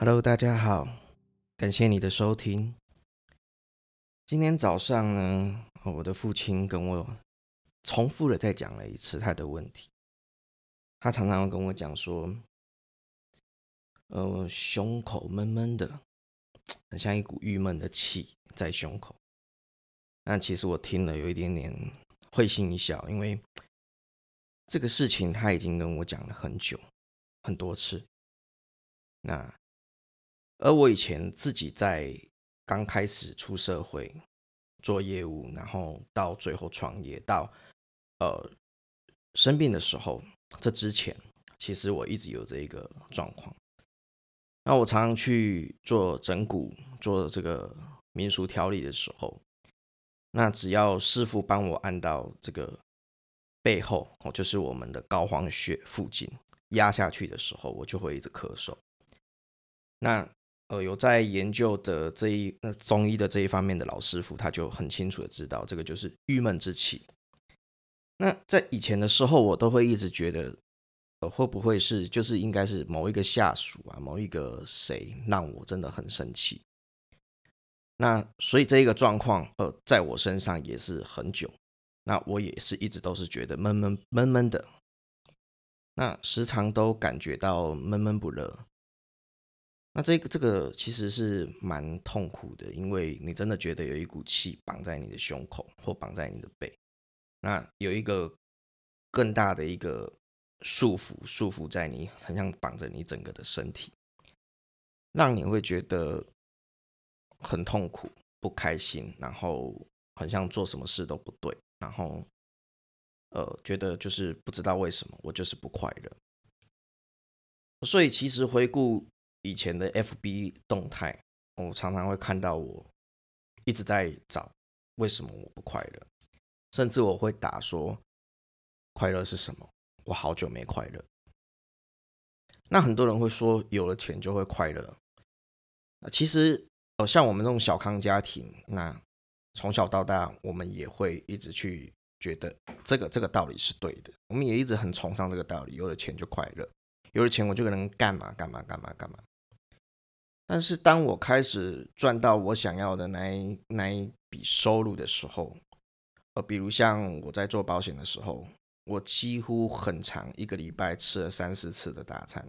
Hello，大家好，感谢你的收听。今天早上呢，我的父亲跟我重复的再讲了一次他的问题。他常常跟我讲说，呃，胸口闷闷的，很像一股郁闷的气在胸口。那其实我听了有一点点会心一笑，因为这个事情他已经跟我讲了很久，很多次。那而我以前自己在刚开始出社会做业务，然后到最后创业，到呃生病的时候，这之前其实我一直有这一个状况。那我常常去做整骨、做这个民俗调理的时候，那只要师傅帮我按到这个背后，哦，就是我们的膏肓穴附近压下去的时候，我就会一直咳嗽。那呃，有在研究的这一那中医的这一方面的老师傅，他就很清楚的知道，这个就是郁闷之气。那在以前的时候，我都会一直觉得，呃，会不会是就是应该是某一个下属啊，某一个谁让我真的很生气？那所以这一个状况，呃，在我身上也是很久。那我也是一直都是觉得闷闷闷闷的，那时常都感觉到闷闷不乐。那这个这个其实是蛮痛苦的，因为你真的觉得有一股气绑在你的胸口或绑在你的背，那有一个更大的一个束缚，束缚在你，很像绑着你整个的身体，让你会觉得很痛苦、不开心，然后很像做什么事都不对，然后呃，觉得就是不知道为什么我就是不快乐。所以其实回顾。以前的 FB 动态，我常常会看到我一直在找为什么我不快乐，甚至我会打说快乐是什么？我好久没快乐。那很多人会说有了钱就会快乐，其实呃像我们这种小康家庭，那从小到大我们也会一直去觉得这个这个道理是对的，我们也一直很崇尚这个道理，有了钱就快乐，有了钱我就能干嘛干嘛干嘛干嘛。但是当我开始赚到我想要的那一那一笔收入的时候，呃，比如像我在做保险的时候，我几乎很长一个礼拜吃了三四次的大餐。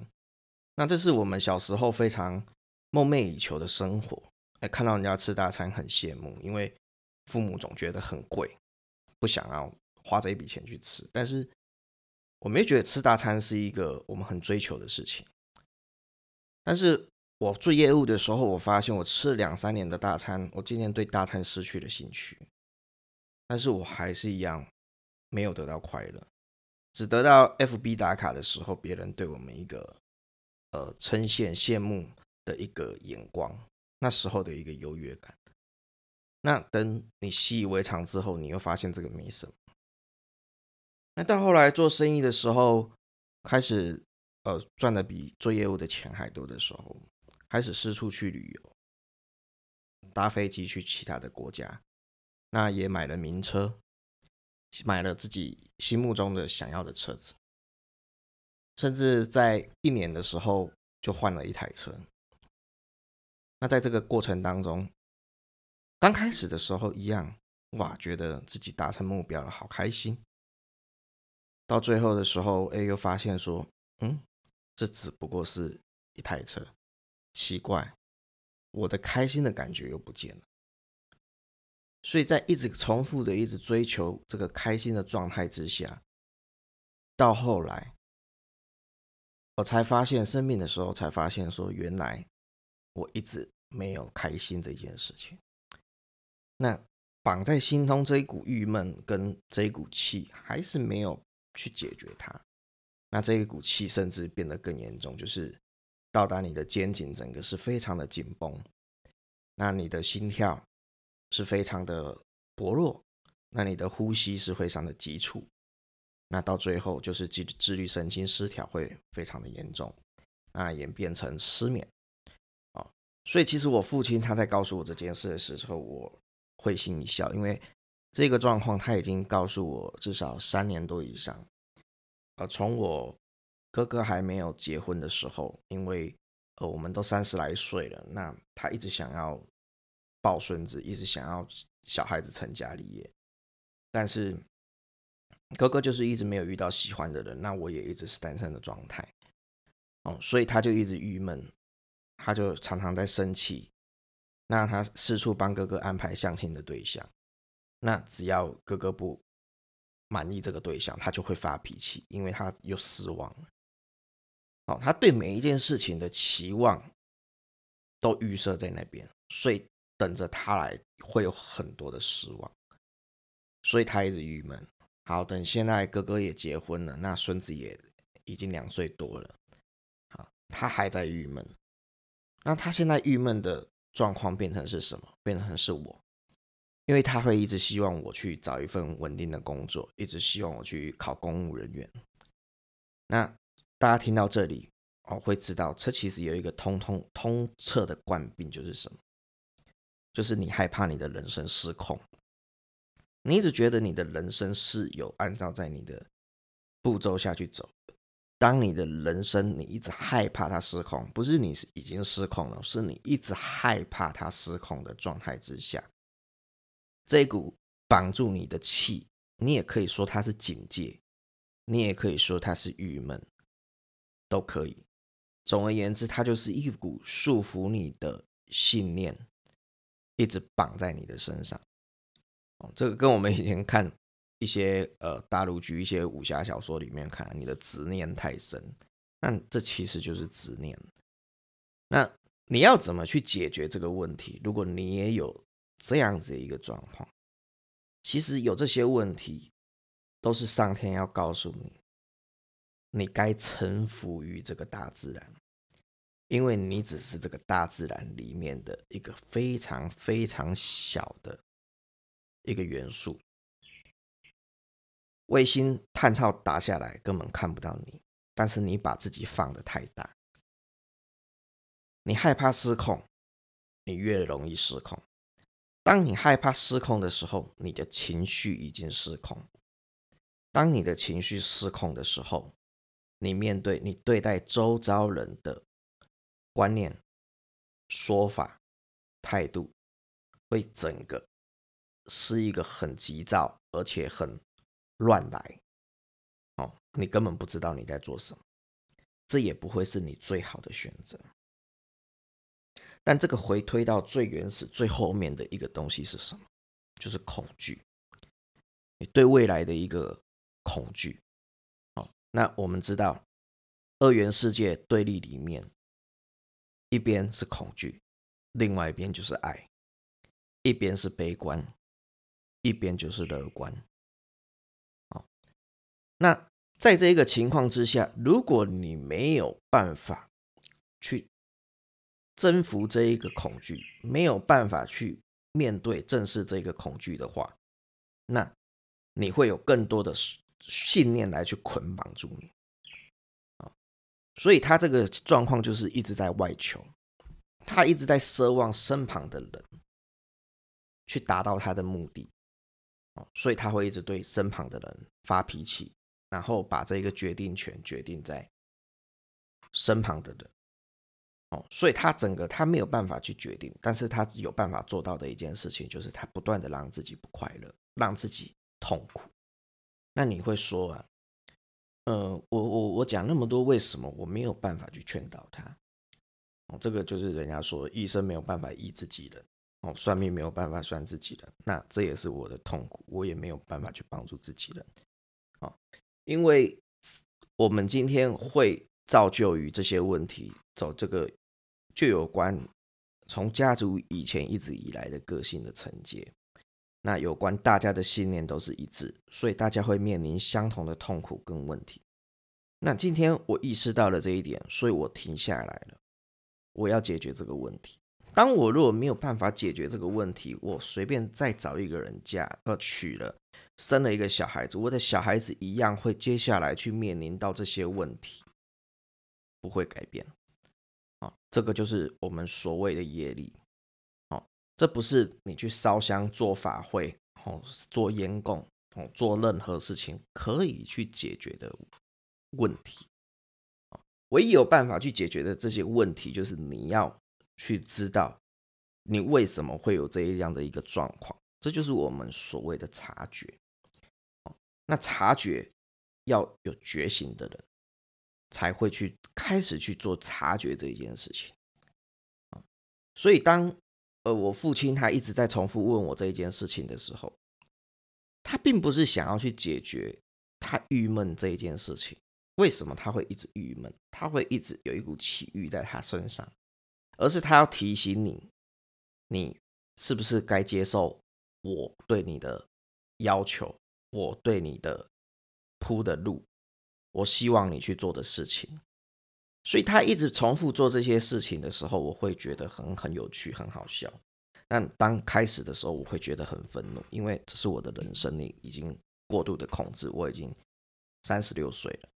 那这是我们小时候非常梦寐以求的生活。哎，看到人家吃大餐很羡慕，因为父母总觉得很贵，不想要花这一笔钱去吃。但是我没觉得吃大餐是一个我们很追求的事情。但是。我做业务的时候，我发现我吃了两三年的大餐，我渐渐对大餐失去了兴趣。但是我还是一样没有得到快乐，只得到 FB 打卡的时候，别人对我们一个呃称羡、羡慕的一个眼光，那时候的一个优越感。那等你习以为常之后，你又发现这个没什么。那到后来做生意的时候，开始呃赚的比做业务的钱还多的时候。开始四处去旅游，搭飞机去其他的国家，那也买了名车，买了自己心目中的想要的车子，甚至在一年的时候就换了一台车。那在这个过程当中，刚开始的时候一样，哇，觉得自己达成目标了，好开心。到最后的时候，哎，又发现说，嗯，这只不过是一台车。奇怪，我的开心的感觉又不见了。所以在一直重复的、一直追求这个开心的状态之下，到后来，我才发现生病的时候，才发现说，原来我一直没有开心这件事情。那绑在心中这一股郁闷跟这一股气，还是没有去解决它。那这一股气甚至变得更严重，就是。到达你的肩颈，整个是非常的紧绷，那你的心跳是非常的薄弱，那你的呼吸是非常的急促，那到最后就是自自律神经失调会非常的严重，那演变成失眠啊。所以其实我父亲他在告诉我这件事的时候，我会心一笑，因为这个状况他已经告诉我至少三年多以上，呃，从我。哥哥还没有结婚的时候，因为呃，我们都三十来岁了，那他一直想要抱孙子，一直想要小孩子成家立业，但是哥哥就是一直没有遇到喜欢的人，那我也一直是单身的状态，哦，所以他就一直郁闷，他就常常在生气，那他四处帮哥哥安排相亲的对象，那只要哥哥不满意这个对象，他就会发脾气，因为他又失望。哦，他对每一件事情的期望都预设在那边，所以等着他来会有很多的失望，所以他一直郁闷。好，等现在哥哥也结婚了，那孙子也已经两岁多了，好，他还在郁闷。那他现在郁闷的状况变成是什么？变成是我，因为他会一直希望我去找一份稳定的工作，一直希望我去考公务人员。那。大家听到这里哦，会知道这其实有一个通通通彻的惯病，就是什么？就是你害怕你的人生失控，你一直觉得你的人生是有按照在你的步骤下去走。当你的人生你一直害怕它失控，不是你是已经失控了，是你一直害怕它失控的状态之下，这股绑住你的气，你也可以说它是警戒，你也可以说它是郁闷。都可以。总而言之，它就是一股束缚你的信念，一直绑在你的身上。哦，这个跟我们以前看一些呃大陆剧、一些武侠小说里面看，你的执念太深，那这其实就是执念。那你要怎么去解决这个问题？如果你也有这样子一个状况，其实有这些问题，都是上天要告诉你。你该臣服于这个大自然，因为你只是这个大自然里面的一个非常非常小的一个元素。卫星探照打下来根本看不到你，但是你把自己放的太大，你害怕失控，你越容易失控。当你害怕失控的时候，你的情绪已经失控。当你的情绪失控的时候，你面对你对待周遭人的观念、说法、态度，会整个是一个很急躁，而且很乱来。哦，你根本不知道你在做什么，这也不会是你最好的选择。但这个回推到最原始、最后面的一个东西是什么？就是恐惧，你对未来的一个恐惧。那我们知道，二元世界对立里面，一边是恐惧，另外一边就是爱；一边是悲观，一边就是乐观。好，那在这个情况之下，如果你没有办法去征服这一个恐惧，没有办法去面对正视这个恐惧的话，那你会有更多的。信念来去捆绑住你，所以他这个状况就是一直在外求，他一直在奢望身旁的人去达到他的目的所以他会一直对身旁的人发脾气，然后把这个决定权决定在身旁的人哦，所以他整个他没有办法去决定，但是他有办法做到的一件事情就是他不断的让自己不快乐，让自己痛苦。那你会说啊，呃，我我我讲那么多，为什么我没有办法去劝导他？哦，这个就是人家说医生没有办法医自己人，哦，算命没有办法算自己人，那这也是我的痛苦，我也没有办法去帮助自己人，哦，因为我们今天会造就于这些问题，走这个就有关从家族以前一直以来的个性的承接。那有关大家的信念都是一致，所以大家会面临相同的痛苦跟问题。那今天我意识到了这一点，所以我停下来了。我要解决这个问题。当我如果没有办法解决这个问题，我随便再找一个人嫁，呃，娶了，生了一个小孩子，我的小孩子一样会接下来去面临到这些问题，不会改变。啊，这个就是我们所谓的业力。这不是你去烧香做法会，哦，做烟供，哦，做任何事情可以去解决的问题。唯一有办法去解决的这些问题，就是你要去知道你为什么会有这样的一个状况，这就是我们所谓的察觉。那察觉要有觉醒的人，才会去开始去做察觉这一件事情。所以当呃我父亲他一直在重复问我这一件事情的时候，他并不是想要去解决他郁闷这一件事情。为什么他会一直郁闷？他会一直有一股气郁在他身上，而是他要提醒你，你是不是该接受我对你的要求，我对你的铺的路，我希望你去做的事情。所以他一直重复做这些事情的时候，我会觉得很很有趣，很好笑。但当开始的时候，我会觉得很愤怒，因为这是我的人生，里已经过度的控制，我已经三十六岁了。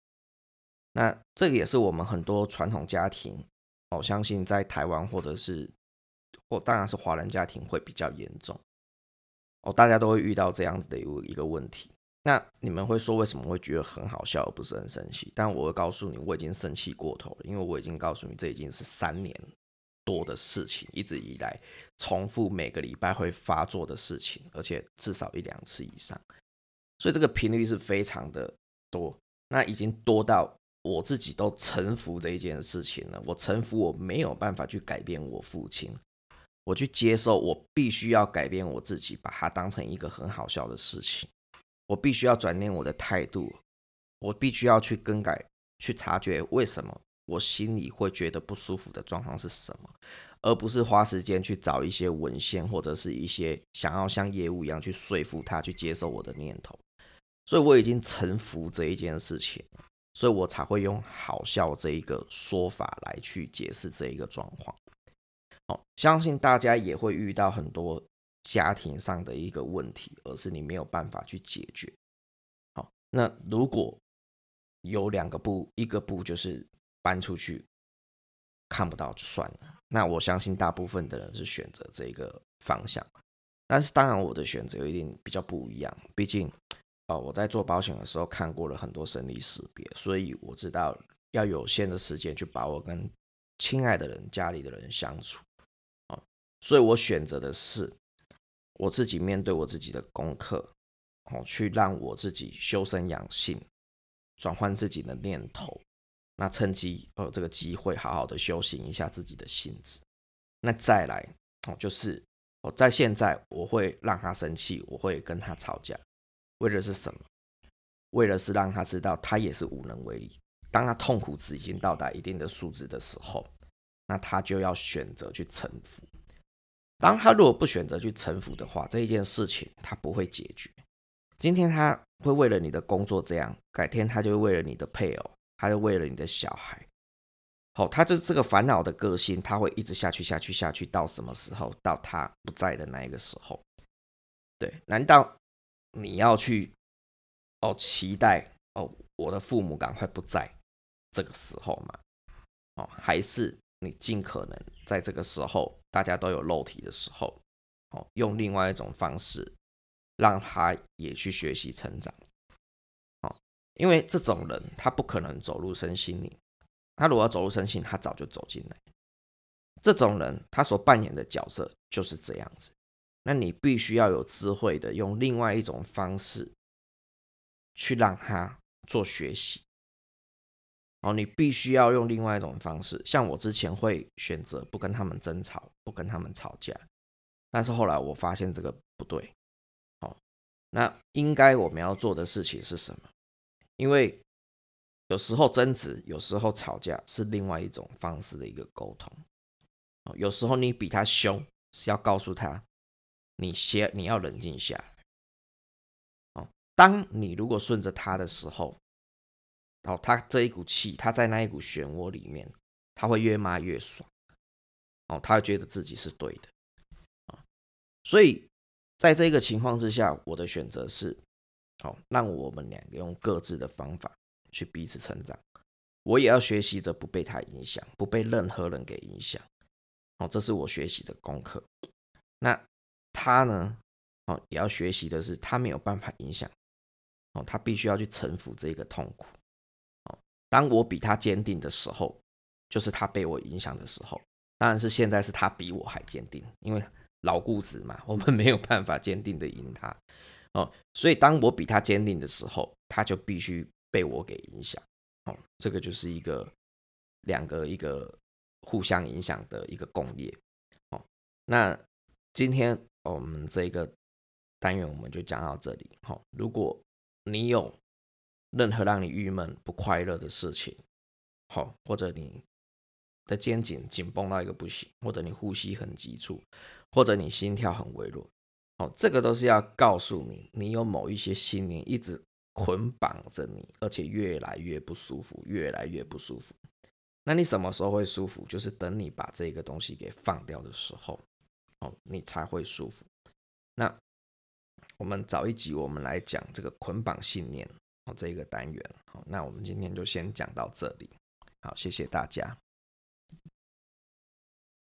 那这个也是我们很多传统家庭，我相信在台湾或者是或当然是华人家庭会比较严重哦，大家都会遇到这样子的一一个问题。那你们会说为什么会觉得很好笑而不是很生气？但我会告诉你，我已经生气过头了，因为我已经告诉你，这已经是三年多的事情，一直以来重复每个礼拜会发作的事情，而且至少一两次以上，所以这个频率是非常的多，那已经多到。我自己都臣服这一件事情了，我臣服，我没有办法去改变我父亲，我去接受，我必须要改变我自己，把它当成一个很好笑的事情，我必须要转变我的态度，我必须要去更改，去察觉为什么我心里会觉得不舒服的状况是什么，而不是花时间去找一些文献或者是一些想要像业务一样去说服他去接受我的念头，所以我已经臣服这一件事情。所以我才会用好笑这一个说法来去解释这一个状况。哦，相信大家也会遇到很多家庭上的一个问题，而是你没有办法去解决。好，那如果有两个步，一个步就是搬出去，看不到就算了。那我相信大部分的人是选择这个方向，但是当然我的选择一定比较不一样，毕竟。哦，我在做保险的时候看过了很多生离死别，所以我知道要有限的时间去把握跟亲爱的人、家里的人相处。啊，所以我选择的是我自己面对我自己的功课，哦，去让我自己修身养性，转换自己的念头，那趁机呃这个机会好好的修行一下自己的性子。那再来哦，就是我在现在我会让他生气，我会跟他吵架。为的是什么？为了是让他知道他也是无能为力。当他痛苦值已经到达一定的数值的时候，那他就要选择去臣服。当他如果不选择去臣服的话，这一件事情他不会解决。今天他会为了你的工作这样，改天他就会为了你的配偶，他就为了你的小孩。好，他就是这个烦恼的个性，他会一直下去，下去，下去，到什么时候？到他不在的那一个时候。对，难道？你要去哦，期待哦，我的父母赶快不在这个时候吗？哦，还是你尽可能在这个时候大家都有肉体的时候，哦，用另外一种方式让他也去学习成长。哦，因为这种人他不可能走入身心灵，他如果要走入身心，他早就走进来。这种人他所扮演的角色就是这样子。那你必须要有智慧的，用另外一种方式去让他做学习。哦，你必须要用另外一种方式，像我之前会选择不跟他们争吵，不跟他们吵架，但是后来我发现这个不对。哦，那应该我们要做的事情是什么？因为有时候争执，有时候吵架是另外一种方式的一个沟通。哦，有时候你比他凶，是要告诉他。你先，你要冷静下来。哦，当你如果顺着他的时候，哦，他这一股气，他在那一股漩涡里面，他会越骂越爽。哦，他会觉得自己是对的。啊，所以在这个情况之下，我的选择是，哦，让我们两个用各自的方法去彼此成长。我也要学习着不被他影响，不被任何人给影响。哦，这是我学习的功课。那。他呢，哦，也要学习的是，他没有办法影响，哦，他必须要去臣服这个痛苦，当我比他坚定的时候，就是他被我影响的时候。当然是现在是他比我还坚定，因为老固执嘛，我们没有办法坚定的赢他哦。所以当我比他坚定的时候，他就必须被我给影响哦。这个就是一个两个一个互相影响的一个共业哦。那今天我们这个单元我们就讲到这里。好，如果你有任何让你郁闷不快乐的事情，好，或者你。的肩颈紧绷到一个不行，或者你呼吸很急促，或者你心跳很微弱，哦，这个都是要告诉你，你有某一些信念一直捆绑着你，而且越来越不舒服，越来越不舒服。那你什么时候会舒服？就是等你把这个东西给放掉的时候，哦，你才会舒服。那我们早一集我们来讲这个捆绑信念，这一个单元。好，那我们今天就先讲到这里。好，谢谢大家。